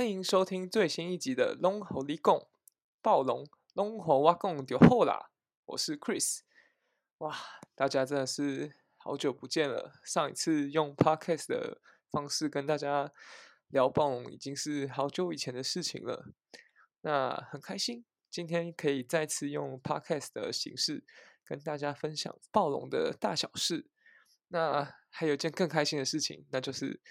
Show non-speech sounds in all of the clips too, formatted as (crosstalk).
欢迎收听最新一集的《龙猴立贡暴龙龙猴挖贡丢后啦》，我是 Chris。哇，大家真的是好久不见了！上一次用 Podcast 的方式跟大家聊暴龙，已经是好久以前的事情了。那很开心，今天可以再次用 Podcast 的形式跟大家分享暴龙的大小事。那还有一件更开心的事情，那就是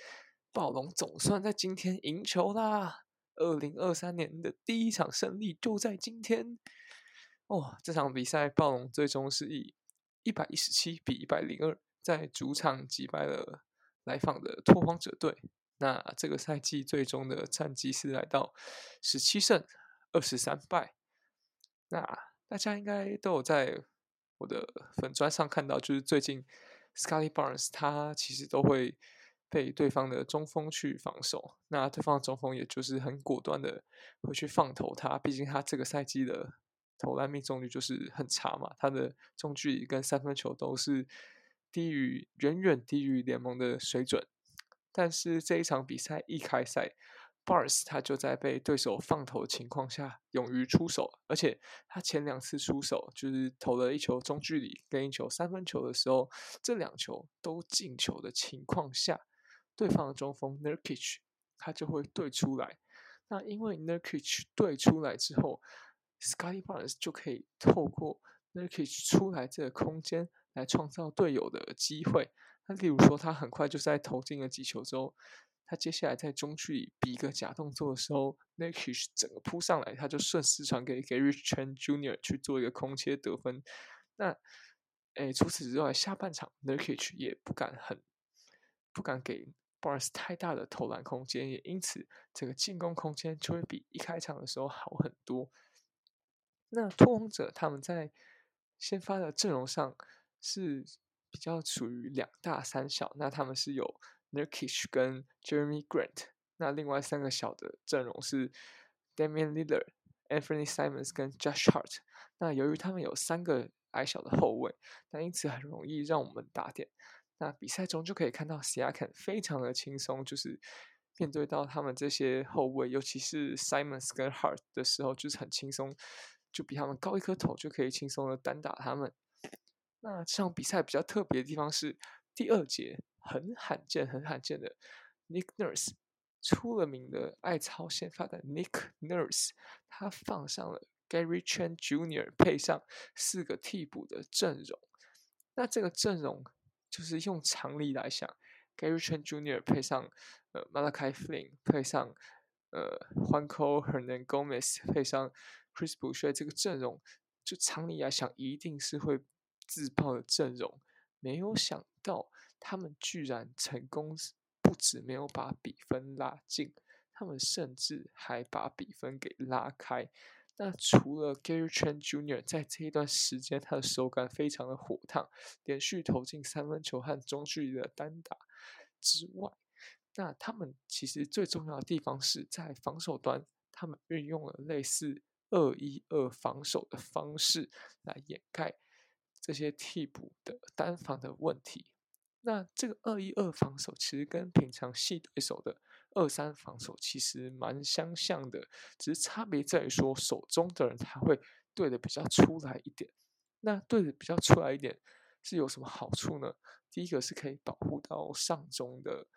暴龙总算在今天赢球啦！二零二三年的第一场胜利就在今天。哦，这场比赛暴龙最终是以一百一十七比一百零二在主场击败了来访的拓荒者队。那这个赛季最终的战绩是来到十七胜二十三败。那大家应该都有在我的粉砖上看到，就是最近 Scotty Barnes 他其实都会被对方的中锋去防守。那对方的中锋也就是很果断的会去放投他，毕竟他这个赛季的投篮命中率就是很差嘛，他的中距离跟三分球都是低于远远低于联盟的水准。但是这一场比赛一开赛，Bars 他就在被对手放投的情况下勇于出手，而且他前两次出手就是投了一球中距离跟一球三分球的时候，这两球都进球的情况下，对方的中锋 Nurkic 他就会对出来。那因为 Nurkic 对出来之后，Scotty Barnes 就可以透过 Nurkic 出来这个空间来创造队友的机会。那例如说，他很快就在投进了几球之后，他接下来在中距离比一个假动作的时候，Nurkic 整个扑上来，他就顺势传给 Gary Trent Jr. 去做一个空切得分。那，诶，除此之外，下半场 Nurkic 也不敢很不敢给 Bars 太大的投篮空间，也因此这个进攻空间就会比一开场的时候好很多。那拓荒者他们在先发的阵容上是。比较属于两大三小，那他们是有 n u r k i s h 跟 Jeremy Grant，那另外三个小的阵容是 Damian Lillard、Anthony Simons 跟 Josh Hart。那由于他们有三个矮小的后卫，那因此很容易让我们打点。那比赛中就可以看到 Siakam 非常的轻松，就是面对到他们这些后卫，尤其是 Simons 跟 Hart 的时候，就是很轻松，就比他们高一颗头就可以轻松的单打他们。那这场比赛比较特别的地方是，第二节很罕见、很罕见的 Nick Nurse 出了名的爱超先发的 Nick Nurse，他放上了 Gary Trent Jr. 配上四个替补的阵容。那这个阵容就是用常理来想，Gary Trent Jr. 配上呃 Malachi Flynn，配上呃 Juanco Hernan Gomez，配上 Chris Boucher 这个阵容，就常理来想，一定是会。自爆的阵容，没有想到他们居然成功，不止没有把比分拉近，他们甚至还把比分给拉开。那除了 Gary Trent Jr. 在这一段时间他的手感非常的火烫，连续投进三分球和中距离的单打之外，那他们其实最重要的地方是在防守端，他们运用了类似二一二防守的方式来掩盖。这些替补的单防的问题，那这个二一二防守其实跟平常系对手的二三防守其实蛮相像的，只是差别在于说手中的人他会对的比较出来一点。那对的比较出来一点是有什么好处呢？第一个是可以保护到上中的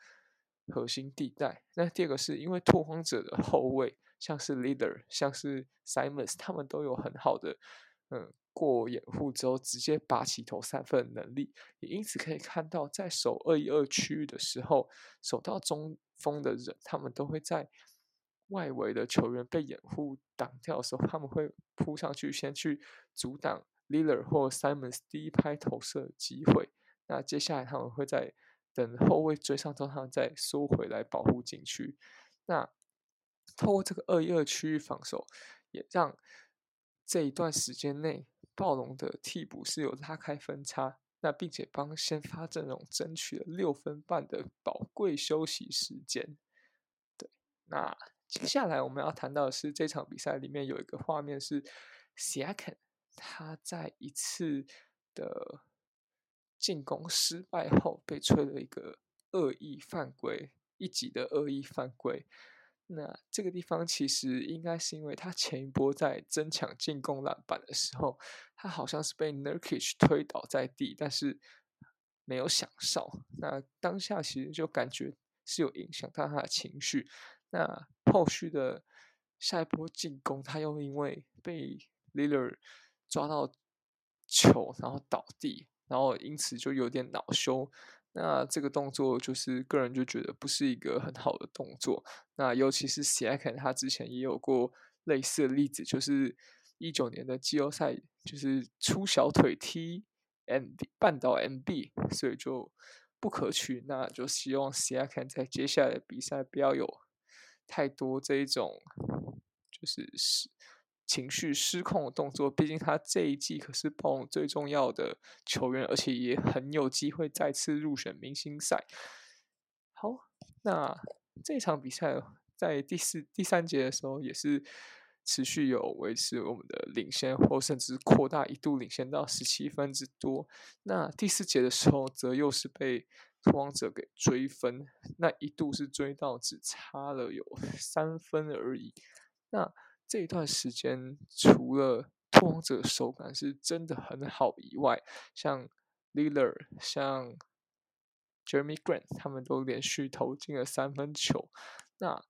核心地带，那第二个是因为拓荒者的后卫像是 Leader，像是 Simons，他们都有很好的嗯。过掩护之后，直接拔起投三分的能力，也因此可以看到，在守二一二区域的时候，守到中锋的人，他们都会在外围的球员被掩护挡掉的时候，他们会扑上去，先去阻挡 Lillard 或 Simons 第一拍投射机会。那接下来他们会在等后卫追上之后，他们再缩回来保护禁区。那透过这个二一二区域防守，也让这一段时间内。暴龙的替补是有拉开分差，那并且帮先发阵容争取了六分半的宝贵休息时间。对，那接下来我们要谈到的是这场比赛里面有一个画面是 Siakam 他在一次的进攻失败后被吹了一个恶意犯规，一级的恶意犯规。那这个地方其实应该是因为他前一波在争抢进攻篮板的时候，他好像是被 Nurkic 推倒在地，但是没有享受。那当下其实就感觉是有影响到他的情绪。那后续的下一波进攻，他又因为被 Lillard 抓到球，然后倒地，然后因此就有点恼羞。那这个动作就是个人就觉得不是一个很好的动作。那尤其是 c i k 他之前也有过类似的例子，就是一九年的季后赛，就是出小腿踢 M 绊倒 MB，所以就不可取。那就希望 c i k 在接下来的比赛不要有太多这一种，就是是。情绪失控的动作，毕竟他这一季可是暴龙最重要的球员，而且也很有机会再次入选明星赛。好，那这场比赛在第四、第三节的时候，也是持续有维持我们的领先，或甚至扩大，一度领先到十七分之多。那第四节的时候，则又是被拓荒者给追分，那一度是追到只差了有三分而已。那这一段时间，除了拓荒者手感是真的很好以外，像 Lillard、像 Jeremy Grant 他们都连续投进了三分球。那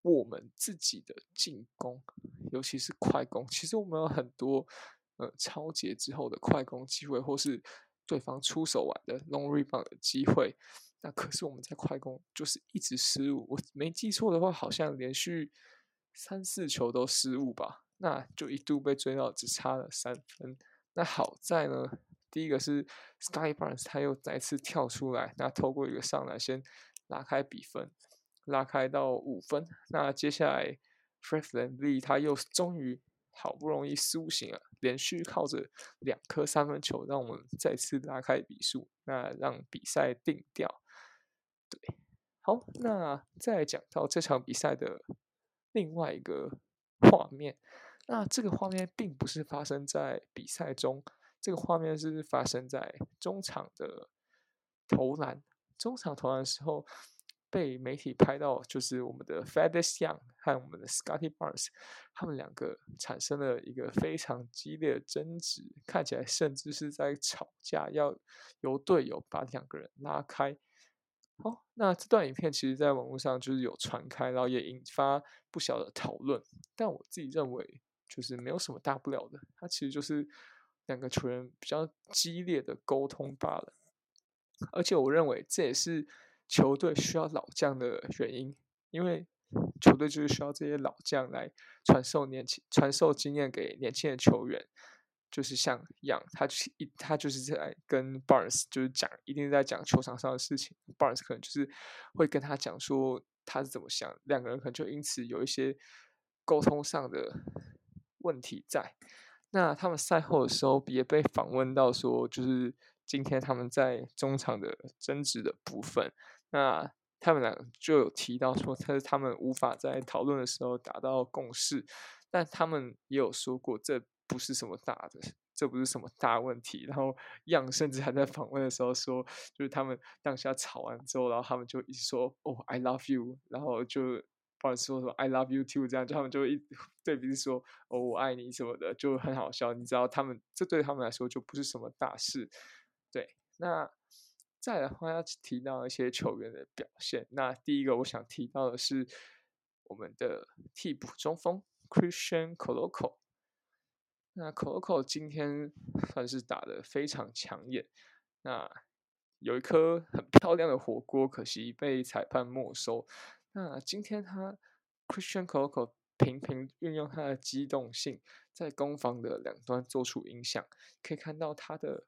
我们自己的进攻，尤其是快攻，其实我们有很多呃超节之后的快攻机会，或是对方出手完的 long rebound 的机会。那可是我们在快攻就是一直失误。我没记错的话，好像连续。三四球都失误吧，那就一度被追到只差了三分。那好在呢，第一个是 Sky Barnes 他又再次跳出来，那透过一个上篮先拉开比分，拉开到五分。那接下来 f r e d l a n d Lee 他又终于好不容易苏醒了，连续靠着两颗三分球，让我们再次拉开比数，那让比赛定掉。对，好，那再讲到这场比赛的。另外一个画面，那这个画面并不是发生在比赛中，这个画面是发生在中场的投篮。中场投篮的时候，被媒体拍到，就是我们的 Fedis Young 和我们的 Scotty Barnes，他们两个产生了一个非常激烈的争执，看起来甚至是在吵架，要由队友把两个人拉开。好，那这段影片其实在网络上就是有传开，然后也引发不小的讨论。但我自己认为，就是没有什么大不了的，它其实就是两个球员比较激烈的沟通罢了。而且我认为这也是球队需要老将的原因，因为球队就是需要这些老将来传授年轻、传授经验给年轻的球员。就是像一样，他就是一，他就是在跟 Barnes 就是讲，一定在讲球场上的事情。Barnes 可能就是会跟他讲说他是怎么想，两个人可能就因此有一些沟通上的问题在。那他们赛后的时候也被访问到说，就是今天他们在中场的争执的部分，那他们俩就有提到说，他他们无法在讨论的时候达到共识，但他们也有说过这。不是什么大的，这不是什么大问题。然后样甚至还在访问的时候说，就是他们当下吵完之后，然后他们就一直说“哦，I love you”，然后就或者说什么 “I love you too”，这样就他们就一 (laughs) 对比说“哦，我爱你”什么的，就很好笑。你知道，他们这对他们来说就不是什么大事。对，那再的话要提到一些球员的表现。那第一个我想提到的是我们的替补中锋 Christian Coloco。那 Coco 今天算是打的非常抢眼，那有一颗很漂亮的火锅，可惜被裁判没收。那今天他 Christian Coco 频频运用他的机动性，在攻防的两端做出影响，可以看到他的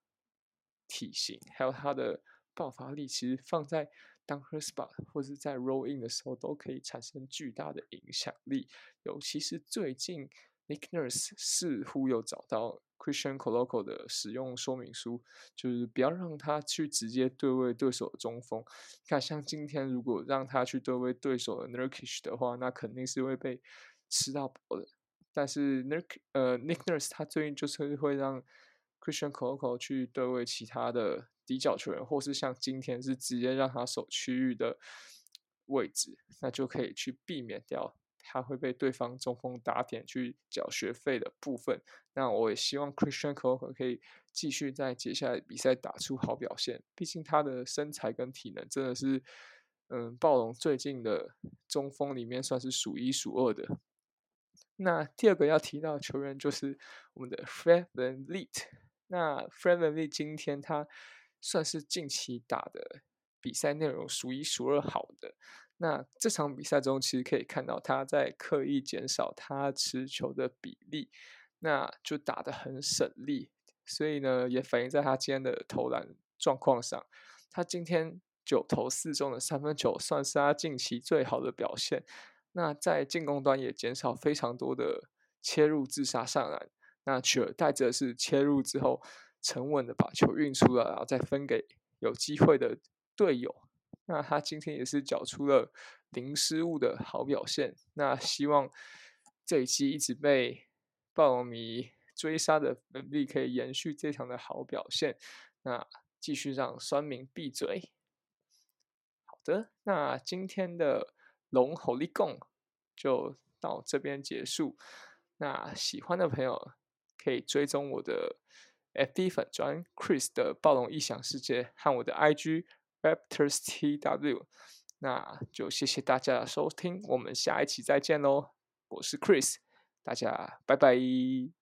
体型还有他的爆发力，其实放在 Dunker Spot 或者在 Roll In 的时候，都可以产生巨大的影响力，尤其是最近。Nick Nurse 似乎有找到 Christian Coloco 的使用说明书，就是不要让他去直接对位对手的中锋。看，像今天如果让他去对位对手的 Nurkish 的话，那肯定是会被吃到饱的。但是 Nick 呃 Nick Nurse 他最近就是会让 Christian Coloco 去对位其他的底角球员，或是像今天是直接让他守区域的位置，那就可以去避免掉他会被对方中锋打点去缴学费的部分。那我也希望 Christian c o k e 可以继续在接下来比赛打出好表现，毕竟他的身材跟体能真的是，嗯，暴龙最近的中锋里面算是数一数二的。那第二个要提到球员就是我们的 Fred Van Leet。那 Fred Van Leet 今天他算是近期打的比赛内容数一数二好的。那这场比赛中，其实可以看到他在刻意减少他持球的比例，那就打得很省力。所以呢，也反映在他今天的投篮状况上。他今天九投四中的三分球，算是他近期最好的表现。那在进攻端也减少非常多的切入自杀上篮，那取而代之的是切入之后沉稳的把球运出来，然后再分给有机会的队友。那他今天也是缴出了零失误的好表现。那希望这一期一直被暴龙迷追杀的能力可以延续这场的好表现。那继续让酸民闭嘴。好的，那今天的。龙吼力共就到这边结束。那喜欢的朋友可以追踪我的 FB 粉专 Chris 的暴龙异想世界和我的 IG Raptors (laughs) TW。那就谢谢大家的收听，我们下一期再见喽！我是 Chris，大家拜拜。